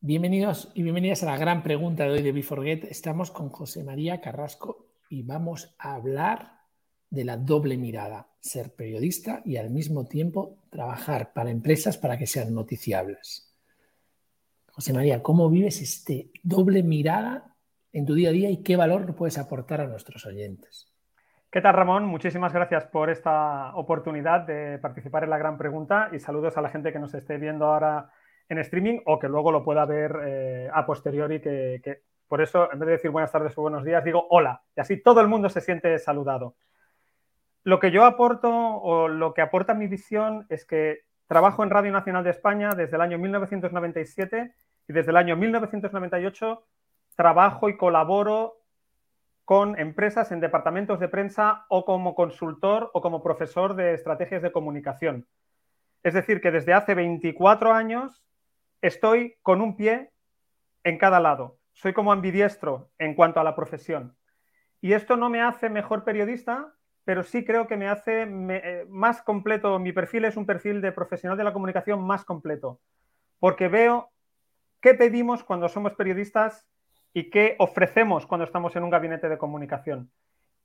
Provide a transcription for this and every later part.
Bienvenidos y bienvenidas a la gran pregunta de hoy de Forget. Estamos con José María Carrasco y vamos a hablar de la doble mirada, ser periodista y al mismo tiempo trabajar para empresas para que sean noticiables. José María, ¿cómo vives este doble mirada en tu día a día y qué valor puedes aportar a nuestros oyentes? ¿Qué tal, Ramón? Muchísimas gracias por esta oportunidad de participar en la gran pregunta y saludos a la gente que nos esté viendo ahora en streaming o que luego lo pueda ver eh, a posteriori, que, que, por eso en vez de decir buenas tardes o buenos días, digo hola, y así todo el mundo se siente saludado. Lo que yo aporto o lo que aporta mi visión es que trabajo en Radio Nacional de España desde el año 1997 y desde el año 1998 trabajo y colaboro con empresas en departamentos de prensa o como consultor o como profesor de estrategias de comunicación. Es decir, que desde hace 24 años estoy con un pie en cada lado. Soy como ambidiestro en cuanto a la profesión. Y esto no me hace mejor periodista, pero sí creo que me hace eh, más completo. Mi perfil es un perfil de profesional de la comunicación más completo, porque veo qué pedimos cuando somos periodistas y qué ofrecemos cuando estamos en un gabinete de comunicación.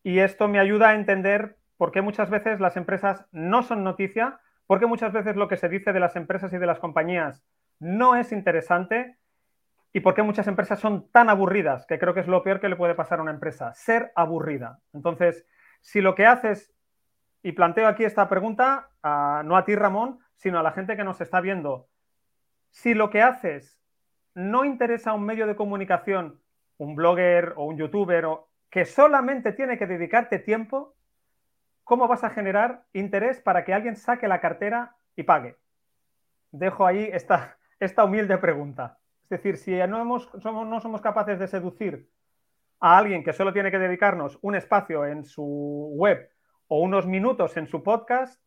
Y esto me ayuda a entender por qué muchas veces las empresas no son noticia, por qué muchas veces lo que se dice de las empresas y de las compañías no es interesante y por qué muchas empresas son tan aburridas, que creo que es lo peor que le puede pasar a una empresa, ser aburrida. Entonces, si lo que haces, y planteo aquí esta pregunta, no a ti Ramón, sino a la gente que nos está viendo, si lo que haces no interesa a un medio de comunicación, un blogger o un youtuber, o, que solamente tiene que dedicarte tiempo, ¿cómo vas a generar interés para que alguien saque la cartera y pague? Dejo ahí esta, esta humilde pregunta. Es decir, si no, somos, no somos capaces de seducir a alguien que solo tiene que dedicarnos un espacio en su web o unos minutos en su podcast,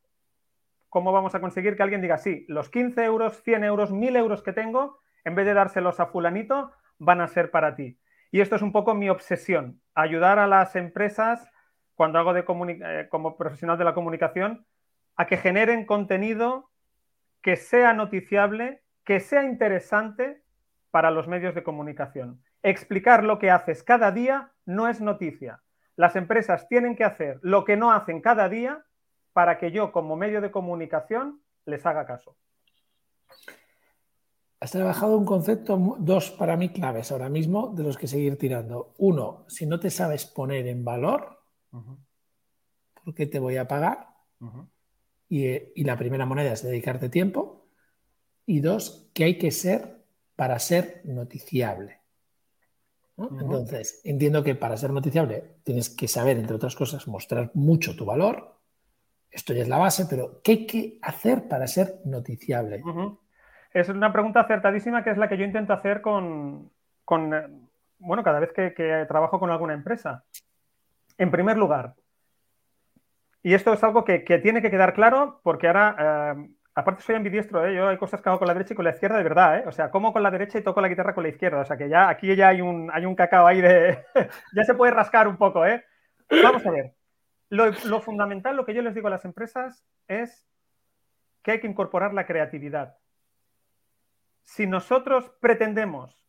¿cómo vamos a conseguir que alguien diga, sí, los 15 euros, 100 euros, 1000 euros que tengo, en vez de dárselos a fulanito, van a ser para ti? Y esto es un poco mi obsesión, ayudar a las empresas, cuando hago de eh, como profesional de la comunicación, a que generen contenido que sea noticiable que sea interesante para los medios de comunicación. Explicar lo que haces cada día no es noticia. Las empresas tienen que hacer lo que no hacen cada día para que yo como medio de comunicación les haga caso. Has trabajado un concepto, dos para mí claves ahora mismo, de los que seguir tirando. Uno, si no te sabes poner en valor, ¿por qué te voy a pagar? y, y, la primera moneda es dedicarte tiempo y dos, que hay que ser para ser noticiable. Entonces, entiendo que para ser noticiable tienes que saber, entre otras cosas, mostrar mucho tu valor. Esto ya es la base, pero ¿qué hay que hacer para ser noticiable? Es una pregunta acertadísima que es la que yo intento hacer con, eh, bueno, cada vez que, trabajo con alguna empresa. En primer lugar, y esto es algo que, tiene que quedar claro porque ahora eh, Aparte soy ambidiestro, ¿eh? yo hay cosas que hago con la derecha y con la izquierda de verdad, ¿eh? O sea, como con la derecha y toco la guitarra con la izquierda. O sea, que ya aquí ya hay un, hay un cacao ahí de... ya se puede rascar un poco, ¿eh? Vamos a ver. Lo, lo, fundamental, lo que yo les digo a las empresas es que hay que incorporar la creatividad. Si nosotros pretendemos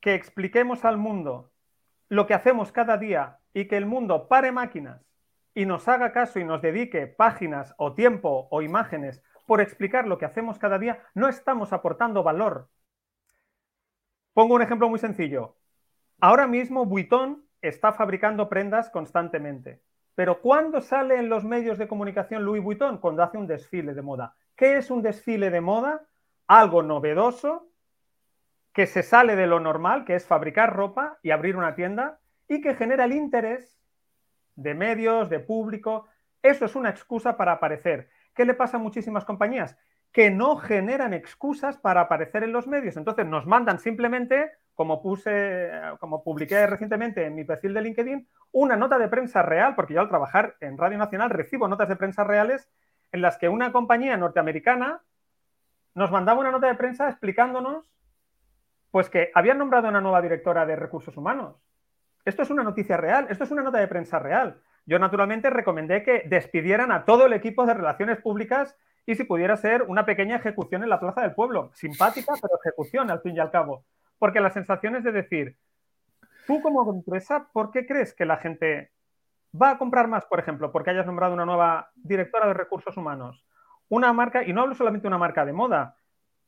que expliquemos al mundo lo que hacemos cada día y que el mundo pare máquinas y nos haga caso y nos dedique páginas o tiempo o imágenes por explicar lo que hacemos cada día, no estamos aportando valor. Pongo un ejemplo muy sencillo. Ahora mismo Vuitton está fabricando prendas constantemente. Pero ¿cuándo sale en los medios de comunicación Louis Vuitton? Cuando hace un desfile de moda. ¿Qué es un desfile de moda? Algo novedoso que se sale de lo normal, que es fabricar ropa y abrir una tienda y que genera el interés de medios, de público. Eso es una excusa para aparecer. ¿Qué le pasa a muchísimas compañías? Que no generan excusas para aparecer en los medios. Entonces nos mandan simplemente, como puse, como publiqué recientemente en mi perfil de LinkedIn, una nota de prensa real, porque yo al trabajar en Radio Nacional recibo notas de prensa reales en las que una compañía norteamericana nos mandaba una nota de prensa explicándonos pues que habían nombrado una nueva directora de recursos humanos esto es una noticia real, esto es una nota de prensa real. Yo naturalmente recomendé que despidieran a todo el equipo de relaciones públicas y si pudiera ser una pequeña ejecución en la Plaza del Pueblo. Simpática, pero ejecución al fin y al cabo. Porque la sensación es de decir, tú como empresa, ¿por qué crees que la gente va a comprar más, por ejemplo, porque hayas nombrado una nueva directora de recursos humanos? Una marca, y no hablo solamente de una marca de moda,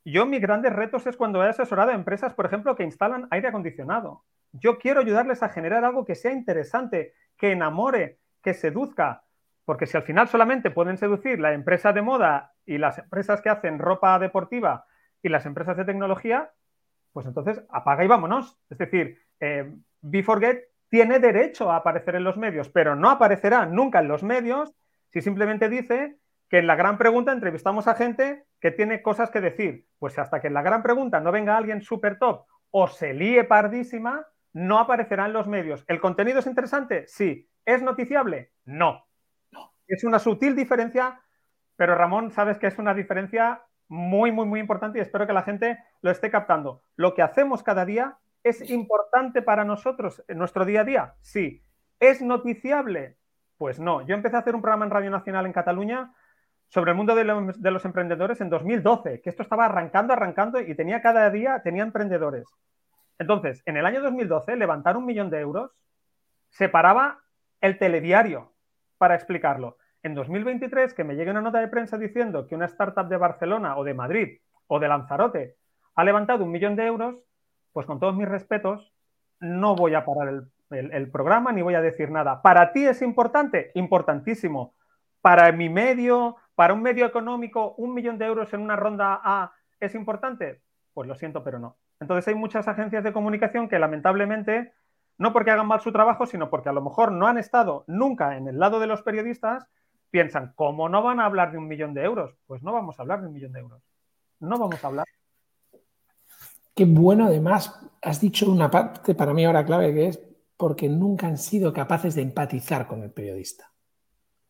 yo mis grandes retos es cuando he asesorado a empresas, por ejemplo, que instalan aire acondicionado. Yo quiero ayudarles a generar algo que sea interesante, que enamore, que seduzca, porque si al final solamente pueden seducir la empresa de moda y las empresas que hacen ropa deportiva y las empresas de tecnología, pues entonces apaga y vámonos. Es decir, eh, Forget tiene derecho a aparecer en los medios, pero no aparecerá nunca en los medios si simplemente dice que en la gran pregunta entrevistamos a gente que tiene cosas que decir. Pues hasta que en la gran pregunta no venga alguien súper top o se líe pardísima, no aparecerá en los medios. ¿El contenido es interesante? Sí. ¿Es noticiable? No. Es una sutil diferencia, pero Ramón, sabes que es una diferencia muy, muy, muy importante y espero que la gente lo esté captando. Lo que hacemos cada día es importante para nosotros en nuestro día a día. Sí. ¿Es noticiable? Pues no. Yo empecé a hacer un programa en Radio Nacional en Cataluña sobre el mundo de los, emprendedores en 2012, que esto estaba arrancando, arrancando y tenía cada día, tenía emprendedores. Entonces, en el año 2012, levantar un millón de euros separaba el telediario para explicarlo. En 2023, que me llegue una nota de prensa diciendo que una startup de Barcelona o de Madrid o de Lanzarote ha levantado un millón de euros, pues con todos mis respetos, no voy a parar el programa ni voy a decir nada. ¿Para ti es importante? Importantísimo. Para mi medio, para un medio económico, un millón de euros en una ronda A es importante. Pues lo siento, pero no. Entonces hay muchas agencias de comunicación que lamentablemente no porque hagan mal su trabajo, sino porque a lo mejor no han estado nunca en el lado de los periodistas, piensan, ¿cómo no van a hablar de un millón de euros? Pues no vamos a hablar de un millón de euros. No vamos a hablar. Qué bueno, además, has dicho una parte para mí ahora clave que es porque nunca han sido capaces de empatizar con el periodista.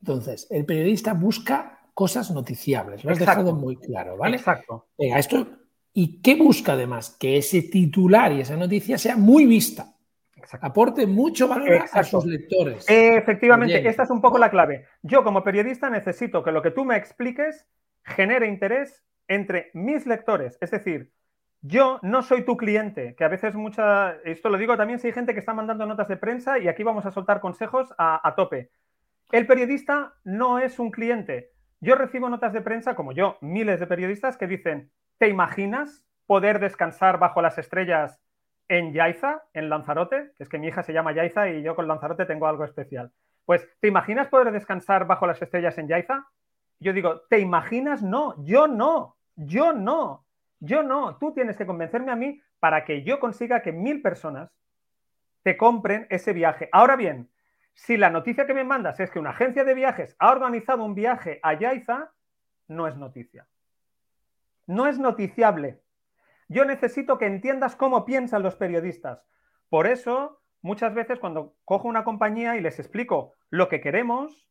Entonces, el periodista busca cosas noticiables, lo has dejado muy claro, ¿vale? Exacto. Venga, esto. ¿Y qué busca además? Que ese titular y esa noticia sea muy vista aporte mucho valor a sus lectores. Efectivamente, esta es un poco la clave. Yo como periodista necesito que lo que tú me expliques genere interés entre mis lectores. Es decir, yo no soy tu cliente, que a veces mucha, esto lo digo también si hay gente que está mandando notas de prensa y aquí vamos a soltar consejos a, a tope. El periodista no es un cliente. Yo recibo notas de prensa, como yo, miles de periodistas que dicen, ¿te imaginas poder descansar bajo las estrellas en Yaiza, en Lanzarote, es que mi hija se llama Yaiza y yo con Lanzarote tengo algo especial. Pues, ¿te imaginas poder descansar bajo las estrellas en Yaiza? Yo digo, ¿te imaginas? No, yo no, yo no, yo no. Tú tienes que convencerme a mí para que yo consiga que mil personas te compren ese viaje. Ahora bien, si la noticia que me mandas es que una agencia de viajes ha organizado un viaje a Yaiza, no es noticia. No es noticiable. Yo necesito que entiendas cómo piensan los periodistas. Por eso, muchas veces cuando cojo una compañía y les explico lo que queremos,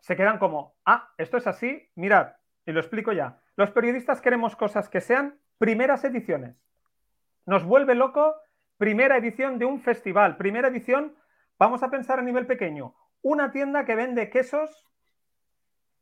se quedan como, ah, esto es así, mirad, y lo explico ya. Los periodistas queremos cosas que sean primeras ediciones. Nos vuelve loco primera edición de un festival, primera edición, vamos a pensar a nivel pequeño, una tienda que vende quesos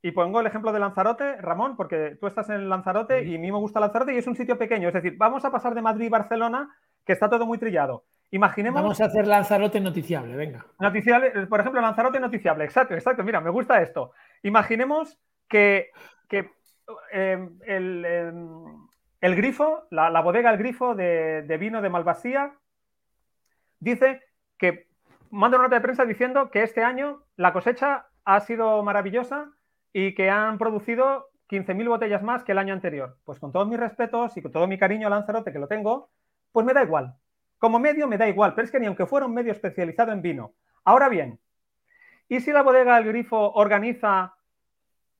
y pongo el ejemplo de Lanzarote, Ramón, porque tú estás en Lanzarote y a mí me gusta Lanzarote y es un sitio pequeño. Es decir, vamos a pasar de Madrid y Barcelona, que está todo muy trillado. Imaginemos. Vamos a hacer Lanzarote noticiable, venga. Noticiable, por ejemplo, Lanzarote noticiable. Exacto, exacto. Mira, me gusta esto. Imaginemos que, em, em, el, grifo, la, bodega El Grifo de, de vino de Malvasía, dice que manda una nota de prensa diciendo que este año la cosecha ha sido maravillosa y que han producido 15.000 botellas más que el año anterior. Pues con todos mis respetos y con todo mi cariño Lanzarote que lo tengo, pues me da igual. Como medio me da igual, pero es que ni aunque fuera un medio especializado en vino. Ahora bien, ¿y si la bodega del Grifo organiza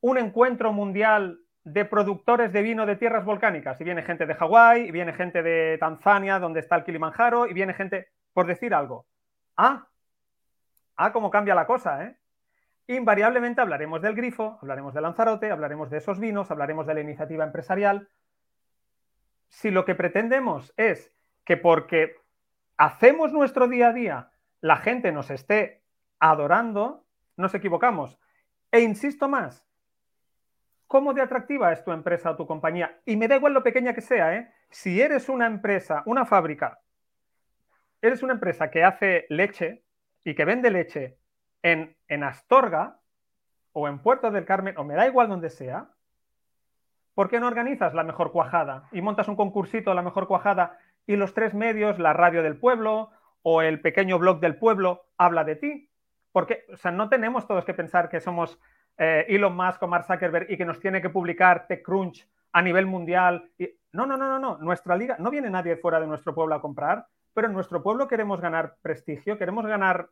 un encuentro mundial de productores de vino de tierras volcánicas? Y viene gente de Hawái, y viene gente de Tanzania, donde está el Kilimanjaro, y viene gente, por decir algo. Ah, ah, cómo cambia la cosa, ¿eh? Invariablemente hablaremos del grifo, hablaremos de Lanzarote, hablaremos de esos vinos, hablaremos de la iniciativa empresarial. Si lo que pretendemos es que porque hacemos nuestro día a día la gente nos esté adorando, nos equivocamos. E insisto más, ¿Cómo de atractiva es tu empresa o tu compañía? Y me da igual lo pequeña que sea, ¿eh? Si eres una empresa, una fábrica, eres una empresa que hace leche y que vende leche en, Astorga o en Puerto del Carmen, o me da igual donde sea, ¿por qué no organizas la mejor cuajada y montas un concursito la mejor cuajada y los tres medios, la radio del pueblo o el pequeño blog del pueblo, habla de ti? Porque, o sea, no tenemos todos que pensar que somos eh, Elon Musk o Mark Zuckerberg y que nos tiene que publicar TechCrunch a nivel mundial. No, no, no, no, no. Nuestra liga, no viene nadie fuera de nuestro pueblo a comprar, pero en nuestro pueblo queremos ganar prestigio, queremos ganar,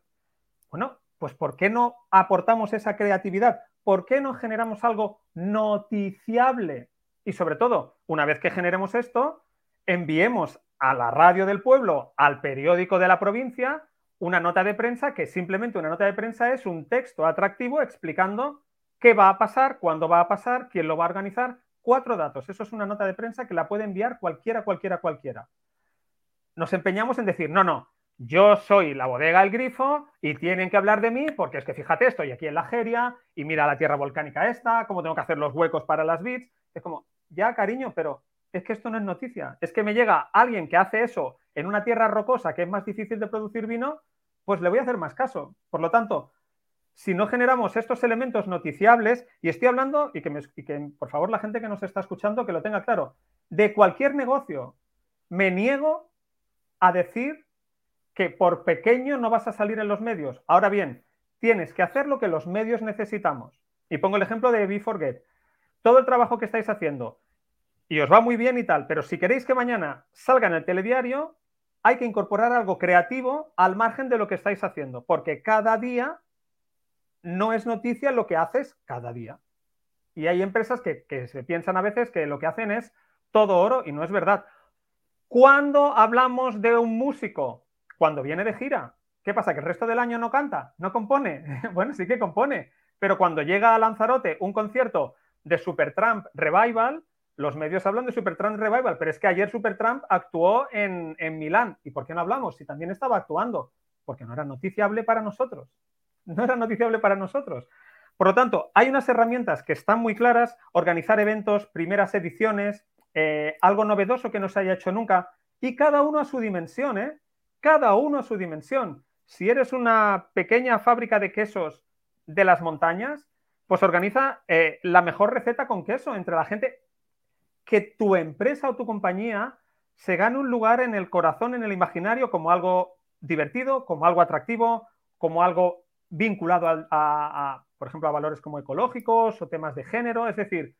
bueno, pues ¿por qué no aportamos esa creatividad? ¿Por qué no generamos algo noticiable? Y sobre todo, una vez que generemos esto, enviemos a la radio del pueblo, al periódico de la provincia, una nota de prensa que simplemente una nota de prensa es un texto atractivo explicando qué va a pasar, cuándo va a pasar, quién lo va a organizar. Cuatro datos. Eso es una nota de prensa que la puede enviar cualquiera, cualquiera, cualquiera. Nos empeñamos en decir, no, no, yo soy la bodega El Grifo y tienen que hablar de mí porque es que fíjate, estoy aquí en la Geria y mira la tierra volcánica esta, cómo tengo que hacer los huecos para las bits. Es como, ya cariño, pero es que esto no es noticia. Es que me llega alguien que hace eso en una tierra rocosa que es más difícil de producir vino, pues le voy a hacer más caso. Por lo tanto, si no generamos estos elementos noticiables, y estoy hablando, y que, por favor la gente que nos está escuchando que lo tenga claro, de cualquier negocio, me niego a decir que por pequeño no vas a salir en los medios. Ahora bien, tienes que hacer lo que los medios necesitamos. Y pongo el ejemplo de Be4Get. Todo el trabajo que estáis haciendo, y os va muy bien y tal, pero si queréis que mañana salga en el telediario, hay que incorporar algo creativo al margen de lo que estáis haciendo, porque cada día no es noticia lo que haces cada día. Y hay empresas que, se piensan a veces que lo que hacen es todo oro y no es verdad. ¿Cuándo hablamos de un músico? Cuando viene de gira. ¿Qué pasa? ¿Que el resto del año no canta? ¿No compone? bueno, sí que compone. Pero cuando llega a Lanzarote un concierto de Supertramp Revival, los medios hablan de Supertramp Revival, pero es que ayer Supertramp actuó en, en Milán. ¿Y por qué no hablamos? Si también estaba actuando. Porque no era noticiable para nosotros no era noticiable para nosotros. Por lo tanto, hay unas herramientas que están muy claras, organizar eventos, primeras ediciones, eh, algo novedoso que no se haya hecho nunca, y cada uno a su dimensión, ¿eh? Cada uno a su dimensión. Si eres una pequeña fábrica de quesos de las montañas, pues organiza eh, la mejor receta con queso entre la gente. Que tu empresa o tu compañía se gane un lugar en el corazón, en el imaginario, como algo divertido, como algo atractivo, como algo vinculado a, por ejemplo, a valores como ecológicos o temas de género. Es decir,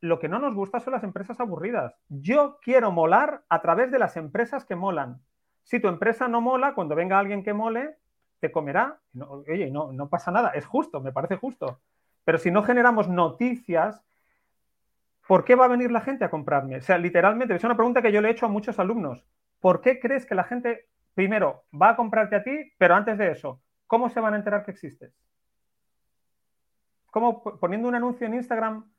lo que no nos gusta son las empresas aburridas. Yo quiero molar a través de las empresas que molan. Si tu empresa no mola, cuando venga alguien que mole, te comerá. oye, no, no pasa nada, es justo, me parece justo. Pero si no generamos noticias, ¿por qué va a venir la gente a comprarme? O sea, literalmente, es una pregunta que yo le he hecho a muchos alumnos. ¿Por qué crees que la gente, primero, va a comprarte a ti, pero antes de eso, ¿Cómo se van a enterar que existes? ¿Cómo poniendo un anuncio en Instagram,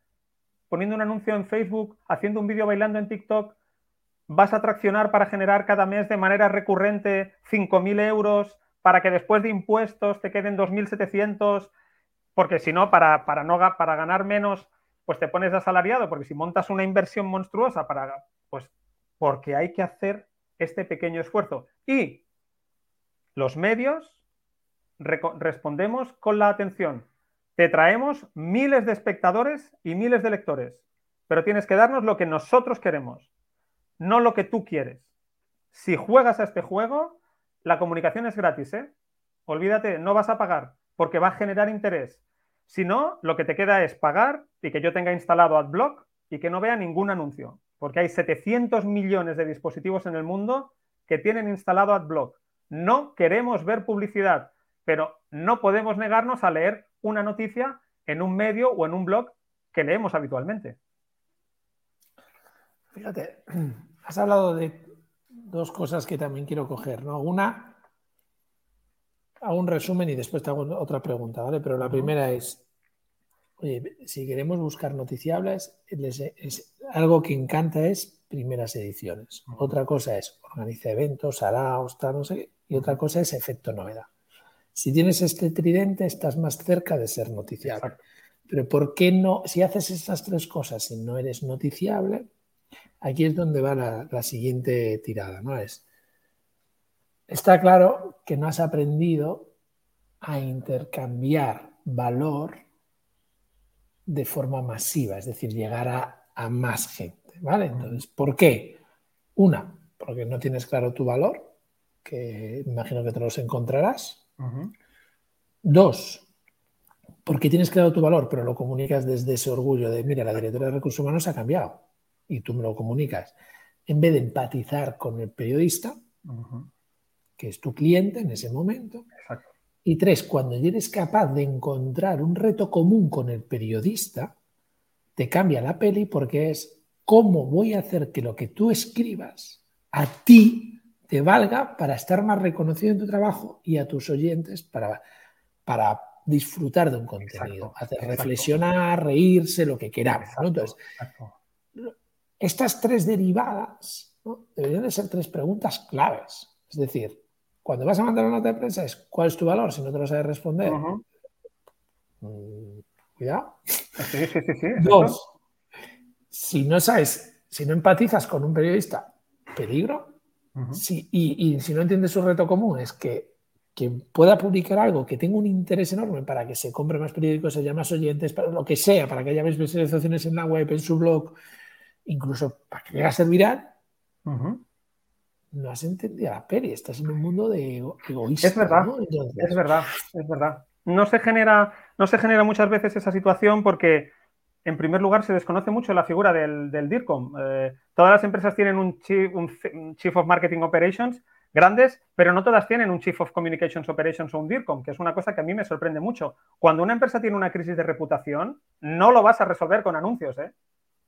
poniendo un anuncio en Facebook, haciendo un vídeo bailando en TikTok, vas a traccionar para generar cada mes de manera recurrente 5.000 euros para que después de impuestos te queden 2.700? Porque si no, para, para, no, para ganar menos, pues te pones asalariado, porque si montas una inversión monstruosa para, pues, porque hay que hacer este pequeño esfuerzo. Y los medios respondemos con la atención. Te traemos miles de espectadores y miles de lectores, pero tienes que darnos lo que nosotros queremos, no lo que tú quieres. Si juegas a este juego, la comunicación es gratis, ¿eh? Olvídate, no vas a pagar, porque va a generar interés. Si no, lo que te queda es pagar y que yo tenga instalado AdBlock y que no vea ningún anuncio, porque hay 700 millones de dispositivos en el mundo que tienen instalado AdBlock. No queremos ver publicidad pero no podemos negarnos a leer una noticia en un medio o en un blog que leemos habitualmente. Fíjate, has hablado de dos cosas que también quiero coger, ¿no? Una, hago un resumen y después te hago otra pregunta, ¿vale? Pero la primera es, oye, si queremos buscar noticiables, es, algo que encanta es primeras ediciones. Otra cosa es organiza eventos, hará, tal, no sé qué. Y otra cosa es efecto novedad. Si tienes este tridente, estás más cerca de ser noticiable. Pero ¿por qué no? Si haces esas tres cosas y no eres noticiable, aquí es donde va la, siguiente tirada, ¿no? Es, está claro que no has aprendido a intercambiar valor de forma masiva, es decir, llegar a, más gente, ¿vale? Entonces, ¿por qué? Una, porque no tienes claro tu valor, que imagino que te los encontrarás. Dos, porque tienes claro tu valor, pero lo comunicas desde ese orgullo de, mira, la directora de recursos humanos ha cambiado y tú me lo comunicas. En vez de empatizar con el periodista, que es tu cliente en ese momento. Y tres, cuando eres capaz de encontrar un reto común con el periodista, te cambia la peli porque es cómo voy a hacer que lo que tú escribas a ti te valga para estar más reconocido en tu trabajo y a tus oyentes para, para disfrutar de un contenido, hacer reflexionar, reírse, lo que queramos. Entonces, estas tres derivadas deberían de ser tres preguntas claves. Es decir, cuando vas a mandar una nota de prensa es ¿cuál es tu valor? Si no te lo sabes responder, mm, cuidado. Sí, sí, sí, Dos, si no sabes, si no empatizas con un periodista, peligro. y, si no entiendes su reto común, es que, que, pueda publicar algo que tenga un interés enorme para que se compre más periódicos, haya más oyentes, para lo que sea, para que haya más visualizaciones en la web, en su blog, incluso para que llegue a ser viral, no has entendido la peli, estás en un mundo de egoísmo. Es verdad, es verdad, es verdad. No se, genera, no se genera muchas veces esa situación porque, en primer lugar, se desconoce mucho la figura del, del DIRCOM. Eh, todas las empresas tienen un chief, un chief, of Marketing Operations grandes, pero no todas tienen un Chief of Communications Operations o un DIRCOM, que es una cosa que a mí me sorprende mucho. Cuando una empresa tiene una crisis de reputación, no lo vas a resolver con anuncios. ¿eh?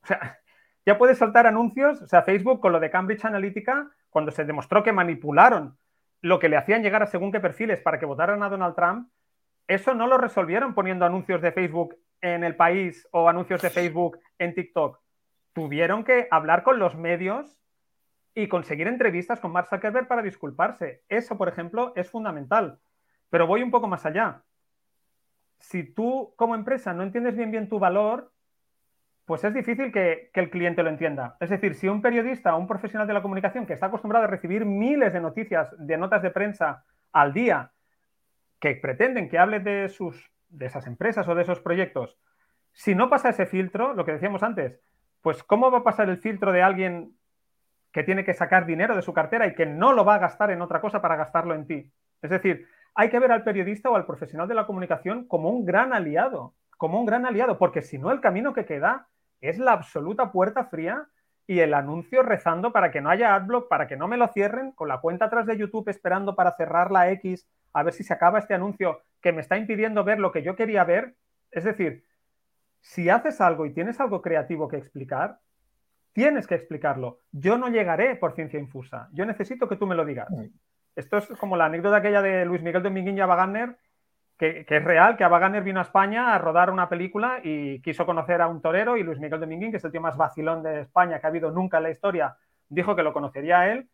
O sea, ya puedes soltar anuncios, o sea, Facebook con lo de Cambridge Analytica, cuando se demostró que manipularon lo que le hacían llegar a según qué perfiles para que votaran a Donald Trump, eso no lo resolvieron poniendo anuncios de Facebook en el país o anuncios de Facebook en TikTok. Tuvieron que hablar con los medios y conseguir entrevistas con Mark Zuckerberg para disculparse. Eso, por ejemplo, es fundamental. Pero voy un poco más allá. Si tú como empresa no entiendes bien bien tu valor, pues es difícil que, el cliente lo entienda. Es decir, si un periodista o un profesional de la comunicación que está acostumbrado a recibir miles de noticias, de notas de prensa al día, que pretenden que hable de, sus, de esas empresas o de esos proyectos, si no pasa ese filtro, lo que decíamos antes, pues ¿cómo va a pasar el filtro de alguien que tiene que sacar dinero de su cartera y que no lo va a gastar en otra cosa para gastarlo en ti? Es decir, hay que ver al periodista o al profesional de la comunicación como un gran aliado, como un gran aliado, porque si no el camino que queda es la absoluta puerta fría y el anuncio rezando para que no haya adblock, para que no me lo cierren, con la cuenta atrás de YouTube esperando para cerrar la X, a ver si se acaba este anuncio que me está impidiendo ver lo que yo quería ver. Es decir, si haces algo y tienes algo creativo que explicar, tienes que explicarlo. Yo no llegaré por ciencia infusa. Yo necesito que tú me lo digas. Mm. Esto es como la anécdota aquella de Luis Miguel Dominguín y que, es real, que Ava vino a España a rodar una película y quiso conocer a un torero y Luis Miguel Dominguín, que es el tío más vacilón de España que ha habido nunca en la historia, dijo que lo conocería a él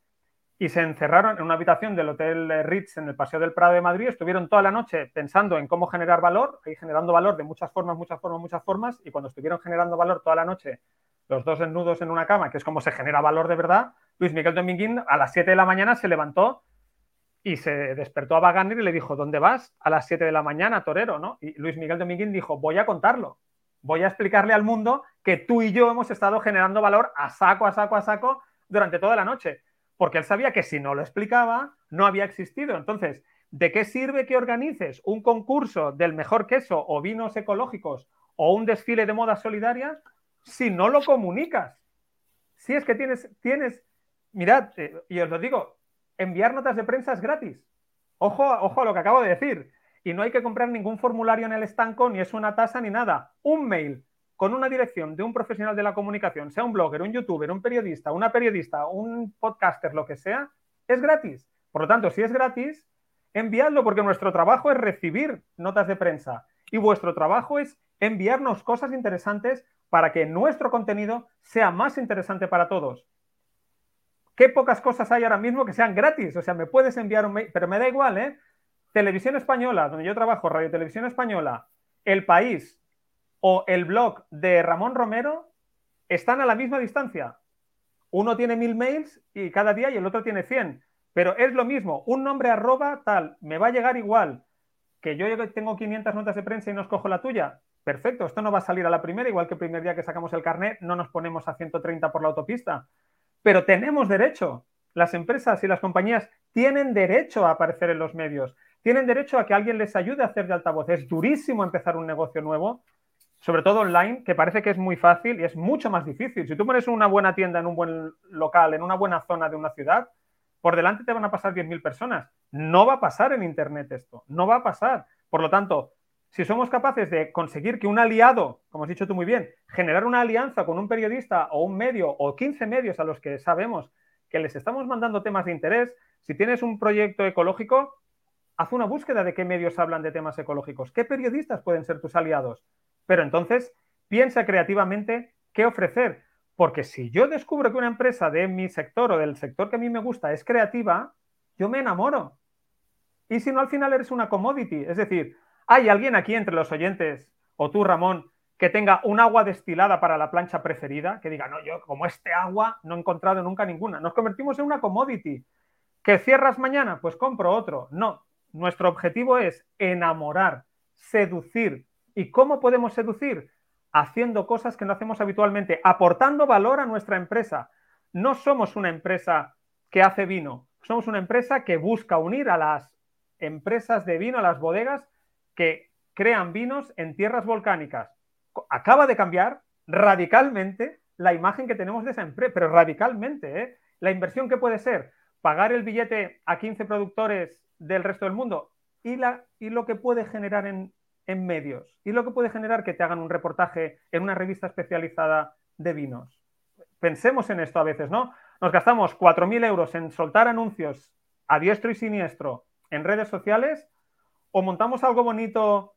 y se encerraron en una habitación del Hotel Ritz en el Paseo del Prado de Madrid, estuvieron toda la noche pensando en cómo generar valor, y generando valor de muchas formas, muchas formas, muchas formas, y cuando estuvieron generando valor toda la noche, los dos desnudos en una cama, que es como se genera valor de verdad, Luis Miguel Dominguín a las 7 de la mañana se levantó y se despertó a Wagner y le dijo, ¿dónde vas? A las 7 de la mañana, torero, ¿no? Y Luis Miguel Dominguín dijo, voy a contarlo. Voy a explicarle al mundo que tú y yo hemos estado generando valor a saco, a saco, a saco durante toda la noche. Porque él sabía que si no lo explicaba, no había existido. Entonces, ¿de qué sirve que organices un concurso del mejor queso o vinos ecológicos o un desfile de moda solidaria si no lo comunicas? Si es que tienes, tienes, mirad, eh, y os lo digo, enviar notas de prensa es gratis. Ojo, ojo a lo que acabo de decir. Y no hay que comprar ningún formulario en el estanco, ni es una tasa, ni nada. Un mail con una dirección de un profesional de la comunicación, sea un blogger, un youtuber, un periodista, una periodista, un podcaster, lo que sea, es gratis. Por lo tanto, si es gratis, enviadlo porque nuestro trabajo es recibir notas de prensa y vuestro trabajo es enviarnos cosas interesantes para que nuestro contenido sea más interesante para todos qué pocas cosas hay ahora mismo que sean gratis. O sea, me puedes enviar un mail, pero me da igual, ¿eh? Televisión Española, donde yo trabajo, Radio Televisión Española, El País o el blog de Ramón Romero están a la misma distancia. Uno tiene mil mails y cada día y el otro tiene 100. Pero es lo mismo, un nombre arroba tal, me va a llegar igual que yo tengo 500 notas de prensa y no escojo la tuya. Perfecto, esto no va a salir a la primera, igual que el primer día que sacamos el carnet, no nos ponemos a 130 por la autopista. Pero tenemos derecho. Las empresas y las compañías tienen derecho a aparecer en los medios. Tienen derecho a que alguien les ayude a hacer de altavoz. Es durísimo empezar un negocio nuevo, sobre todo online, que parece que es muy fácil y es mucho más difícil. Si tú pones una buena tienda en un buen local, en una buena zona de una ciudad, por delante te van a pasar 10.000 personas. No va a pasar en Internet esto, no va a pasar. Por lo tanto, si somos capaces de conseguir que un aliado, como has dicho tú muy bien, generar una alianza con un periodista o un medio o 15 medios a los que sabemos que les estamos mandando temas de interés, si tienes un proyecto ecológico, haz una búsqueda de qué medios hablan de temas ecológicos, qué periodistas pueden ser tus aliados. Pero entonces, piensa creativamente qué ofrecer. Porque si yo descubro que una empresa de mi sector o del sector que a mí me gusta es creativa, yo me enamoro. Y si no, al final eres una commodity. Es decir, ¿hay alguien aquí entre los oyentes, o tú, Ramón, que tenga un agua destilada para la plancha preferida? Que diga, no, yo como este agua no he encontrado nunca ninguna. Nos convertimos en una commodity. ¿Que cierras mañana? Pues compro otro. No, nuestro objetivo es enamorar, seducir. ¿Y cómo podemos seducir? haciendo cosas que no hacemos habitualmente, aportando valor a nuestra empresa. No somos una empresa que hace vino, somos una empresa que busca unir a las empresas de vino, a las bodegas que crean vinos en tierras volcánicas. Acaba de cambiar radicalmente la imagen que tenemos de esa empresa, pero radicalmente. ¿eh? La inversión que puede ser pagar el billete a 15 productores del resto del mundo y, la, y lo que puede generar en, medios y lo que puede generar que te hagan un reportaje en una revista especializada de vinos. Pensemos en esto a veces, ¿no? Nos gastamos 4.000 euros en soltar anuncios a diestro y siniestro en redes sociales o montamos algo bonito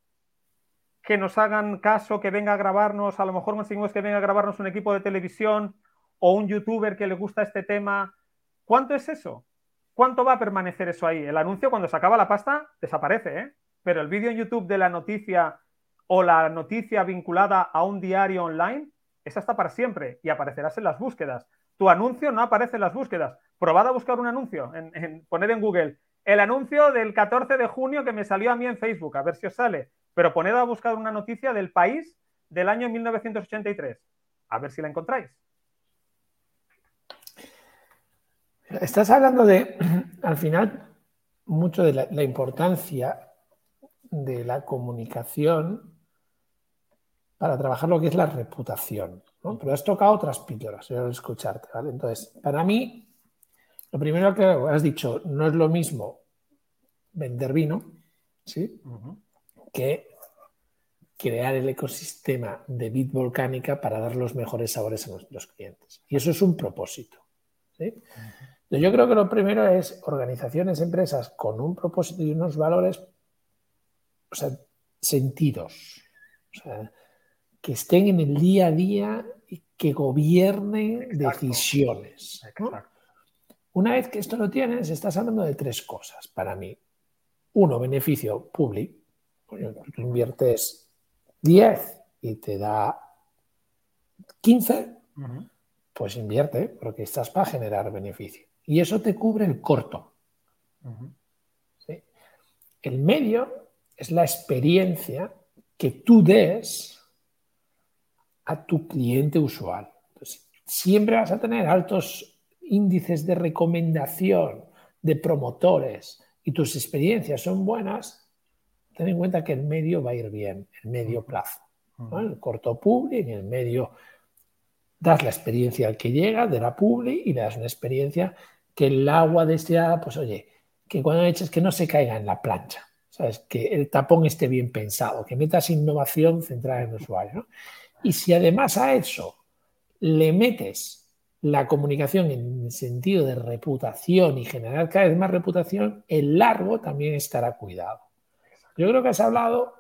que nos hagan caso, que venga a grabarnos, a lo mejor conseguimos que venga a grabarnos un equipo de televisión o un youtuber que le gusta este tema. ¿Cuánto es eso? ¿Cuánto va a permanecer eso ahí? El anuncio cuando se acaba la pasta desaparece, ¿eh? pero el vídeo en YouTube de la noticia o la noticia vinculada a un diario online, esa está para siempre y aparecerás en las búsquedas. Tu anuncio no aparece en las búsquedas. Probad a buscar un anuncio, en, poner en Google el anuncio del 14 de junio que me salió a mí en Facebook, a ver si os sale. Pero poned a buscar una noticia del país del año 1983, a ver si la encontráis. Estás hablando de, al final, mucho de la importancia de la comunicación para trabajar lo que es la reputación. Pero has tocado otras píldoras, al escucharte. Entonces, para mí, lo primero que has dicho, no es lo mismo vender vino ¿sí? que crear el ecosistema de vid volcánica para dar los mejores sabores a nuestros clientes. Y eso es un propósito. Yo creo que lo primero es organizaciones, empresas con un propósito y unos valores o sea, sentidos, o sea, que estén en el día a día y que gobiernen decisiones. Una vez que esto lo tienes, estás hablando de tres cosas para mí. Uno, beneficio público. Tú inviertes 10 y te da 15, pues invierte, porque estás para generar beneficio. Y eso te cubre el corto. El medio es la experiencia que tú des a tu cliente usual. siempre vas a tener altos índices de recomendación de promotores y tus experiencias son buenas, ten en cuenta que el medio va a ir bien, el medio plazo. El corto publi, en el medio das la experiencia al que llega de la publi y le das una experiencia que el agua deseada, pues oye, que cuando eches que no se caiga en la plancha. Que el tapón esté bien pensado, que metas innovación centrada en el usuario. Y si además a eso le metes la comunicación en el sentido de reputación y generar cada vez más reputación, el largo también estará cuidado. Yo creo que has hablado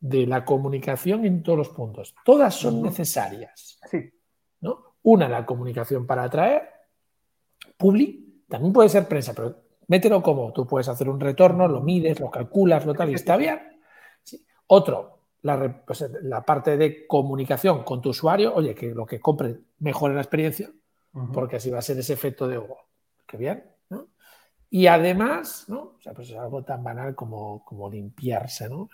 de la comunicación en todos los puntos. Todas son necesarias. Sí. ¿no? Una, la comunicación para atraer, public, también puede ser prensa, pero mételo como tú puedes hacer un retorno, lo mides, lo calculas, lo tal, y está bien. Otro, pues, la, parte de comunicación con tu usuario, oye, que lo que compre mejore la experiencia, porque así va a ser ese efecto de, oh, qué bien, ¿no? Y además, ¿no? O sea, pues es algo tan banal como, como limpiarse, ¿no?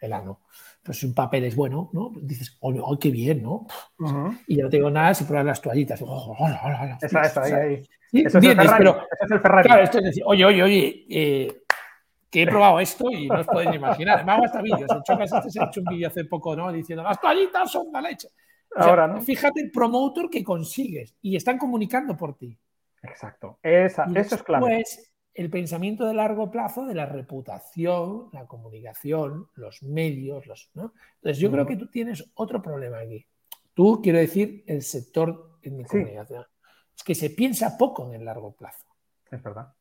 El, ano. Pues si un papel es bueno, ¿no? Dices, oh, qué bien, ¿no! Y yo no tengo nada si pruebas las toallitas. Oh, Esa, ahí, ahí. Eso, es el Pero, es el Ferrari. Claro, esto es decir, oye, oye, oye, eh, que he probado esto y no os podéis imaginar. Me hago hasta vídeos. En Chocas este se ha hecho un vídeo hace poco, ¿no? Diciendo, las toallitas son la leche. Ahora, ¿no? Fíjate el promotor que consigues y están comunicando por ti. Exacto. Esa, eso es claro el pensamiento de largo plazo de la reputación, la comunicación, los medios. Los, ¿no? Entonces, yo creo que tú tienes otro problema aquí. Tú, quiero decir, el sector en mi comunicación. Es que se piensa poco en el largo plazo. Es verdad.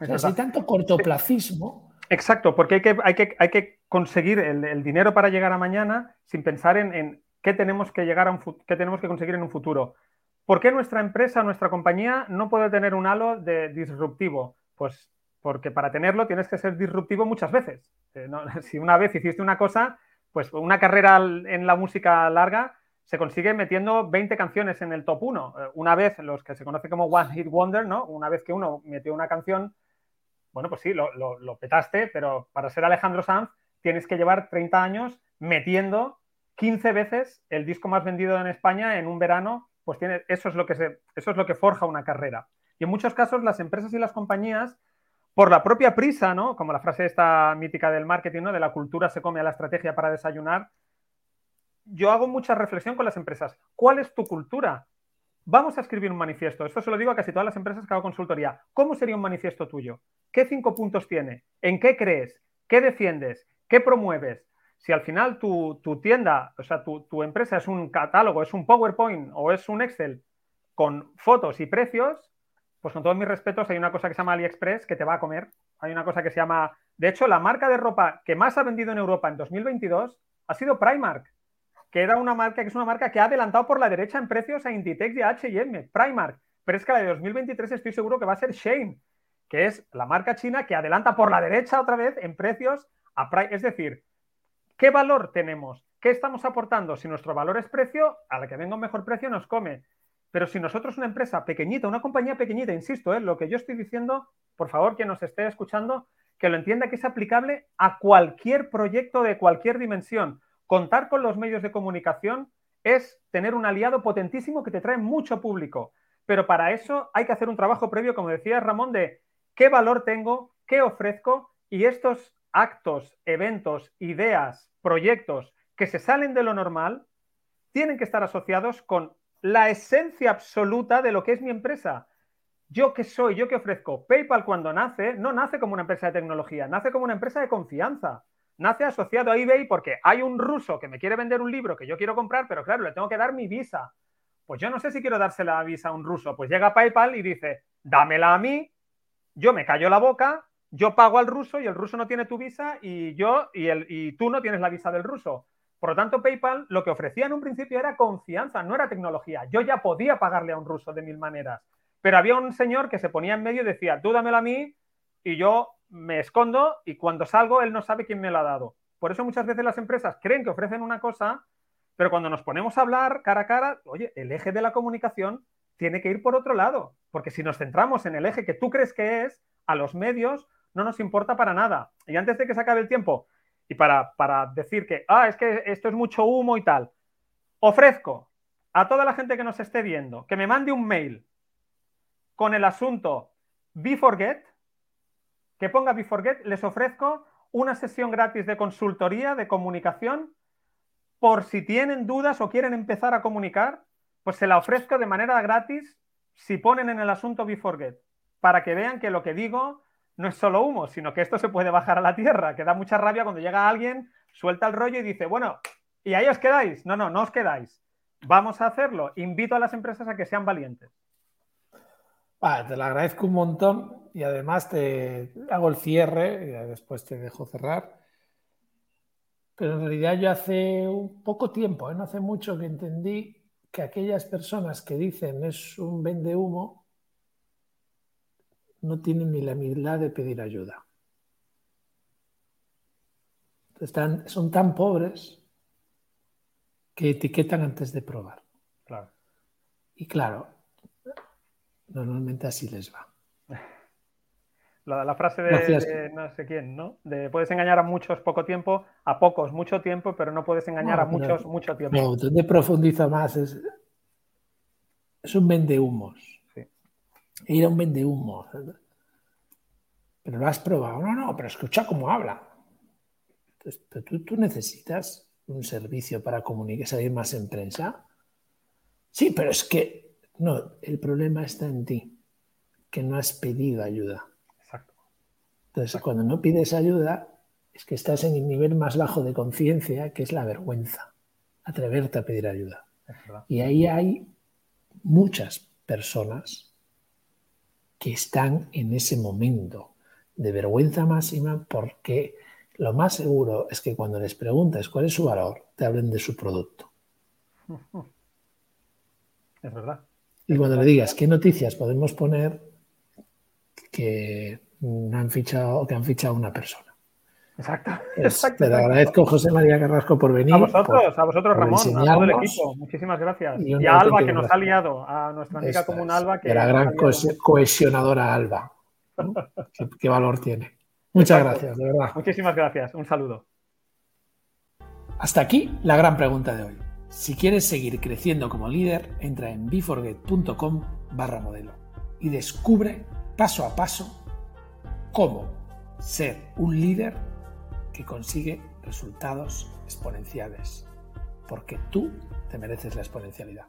Hay tanto cortoplacismo. Exacto, porque hay que, hay que, hay que conseguir el, dinero para llegar a mañana sin pensar en, qué tenemos que llegar a un, qué tenemos que conseguir en un futuro. ¿Por qué nuestra empresa, nuestra compañía no puede tener un halo de disruptivo? Pues porque para tenerlo tienes que ser disruptivo muchas veces. Eh, si una vez hiciste una cosa, pues una carrera en la música larga se consigue metiendo 20 canciones en el top 1. Eh, una vez, los que se conoce como One Hit Wonder, ¿no? Una vez que uno metió una canción, bueno, pues sí, lo, petaste, pero para ser Alejandro Sanz tienes que llevar 30 años metiendo 15 veces el disco más vendido en España en un verano, pues tiene, eso, es lo que se, eso es lo que forja una carrera. Y en muchos casos las empresas y las compañías, por la propia prisa, ¿no? Como la frase esta mítica del marketing, ¿no? De la cultura se come a la estrategia para desayunar. Yo hago mucha reflexión con las empresas. ¿Cuál es tu cultura? Vamos a escribir un manifiesto. Esto se lo digo a casi todas las empresas que hago consultoría. ¿Cómo sería un manifiesto tuyo? ¿Qué cinco puntos tiene? ¿En qué crees? ¿Qué defiendes? ¿Qué promueves? Si al final tu, tienda, o sea, tu, tu, empresa es un catálogo, es un PowerPoint o es un Excel con fotos y precios, pues con todos mis respetos, hay una cosa que se llama AliExpress que te va a comer. Hay una cosa que se llama. De hecho, la marca de ropa que más ha vendido en Europa en 2022 ha sido Primark, que era una marca que es una marca que ha adelantado por la derecha en precios a Inditex y a HM. Primark. Pero es que la de 2023 estoy seguro que va a ser Shane, que es la marca china que adelanta por la derecha otra vez en precios a Primark. Es decir, ¿qué valor tenemos? ¿Qué estamos aportando? Si nuestro valor es precio, a la que venga un mejor precio nos come. Pero si nosotros una empresa pequeñita, una compañía pequeñita, insisto, ¿eh? lo que yo estoy diciendo, por favor, quien nos esté escuchando, que lo entienda que es aplicable a cualquier proyecto de cualquier dimensión. Contar con los medios de comunicación es tener un aliado potentísimo que te trae mucho público. Pero para eso hay que hacer un trabajo previo, como decía Ramón, de qué valor tengo, qué ofrezco y estos actos, eventos, ideas, proyectos que se salen de lo normal tienen que estar asociados con la esencia absoluta de lo que es mi empresa. ¿Yo qué soy? ¿Yo qué ofrezco? PayPal cuando nace, no nace como una empresa de tecnología, nace como una empresa de confianza. Nace asociado a eBay porque hay un ruso que me quiere vender un libro que yo quiero comprar, pero claro, le tengo que dar mi visa. Pues yo no sé si quiero dársela la visa a un ruso. Pues llega PayPal y dice, dámela a mí, yo me callo la boca, yo pago al ruso y el ruso no tiene tu visa y yo y, el, y tú no tienes la visa del ruso. Por lo tanto, PayPal lo que ofrecía en un principio era confianza, no era tecnología. Yo ya podía pagarle a un ruso de mil maneras, pero había un señor que se ponía en medio y decía, tú dámelo a mí y yo me escondo y cuando salgo él no sabe quién me lo ha dado. Por eso muchas veces las empresas creen que ofrecen una cosa, pero cuando nos ponemos a hablar cara a cara, oye, el eje de la comunicación tiene que ir por otro lado, porque si nos centramos en el eje que tú crees que es, a los medios no nos importa para nada. Y antes de que se acabe el tiempo, y para, decir que, ah, es que esto es mucho humo y tal, ofrezco a toda la gente que nos esté viendo que me mande un mail con el asunto BeForget, que ponga BeForget, les ofrezco una sesión gratis de consultoría de comunicación por si tienen dudas o quieren empezar a comunicar, pues se la ofrezco de manera gratis si ponen en el asunto BeForget, para que vean que lo que digo no es solo humo, sino que esto se puede bajar a la tierra, que da mucha rabia cuando llega alguien, suelta el rollo y dice, bueno, ¿y ahí os quedáis? No, no, no os quedáis. Vamos a hacerlo. Invito a las empresas a que sean valientes. Te lo agradezco un montón y además te hago el cierre y después te dejo cerrar. Pero en realidad yo hace un poco tiempo, ¿eh? no hace mucho que entendí que aquellas personas que dicen es un vende humo, no tienen ni la humildad de pedir ayuda. Están, son tan pobres que etiquetan antes de probar. Claro. Y claro, normalmente así les va. La, frase de, no sé quién, ¿no? De puedes engañar a muchos poco tiempo, a pocos mucho tiempo, pero no puedes engañar a muchos mucho tiempo. No, donde profundiza más es, es un vendehumos. Sí. Ir a un vendehumos. Pero lo has probado. No, no, pero escucha cómo habla. tú, tú necesitas un servicio para comunicar, salir más en prensa. Sí, pero es que no, el problema está en ti, que no has pedido ayuda. Exacto. Entonces, cuando no pides ayuda, es que estás en el nivel más bajo de conciencia, que es la vergüenza, atreverte a pedir ayuda. Y ahí hay muchas personas que están en ese momento de vergüenza máxima porque lo más seguro es que cuando les preguntes cuál es su valor, te hablen de su producto. Es verdad. Y cuando le digas qué noticias podemos poner, que han fichado, que han fichado una persona. Exacto. Te agradezco, José María Carrasco, por venir. A vosotros, a vosotros, Ramón, a todo el equipo. Muchísimas gracias. Y, a Alba, que nos ha liado, a nuestra amiga común Alba. Que la gran cohesionadora Alba. ¿Qué, valor tiene? Muchas gracias, de verdad. Muchísimas gracias. Un saludo. Hasta aquí la gran pregunta de hoy. Si quieres seguir creciendo como líder, entra en beforget.com barra modelo y descubre paso a paso cómo ser un líder que consigue resultados exponenciales. Porque tú te mereces la exponencialidad.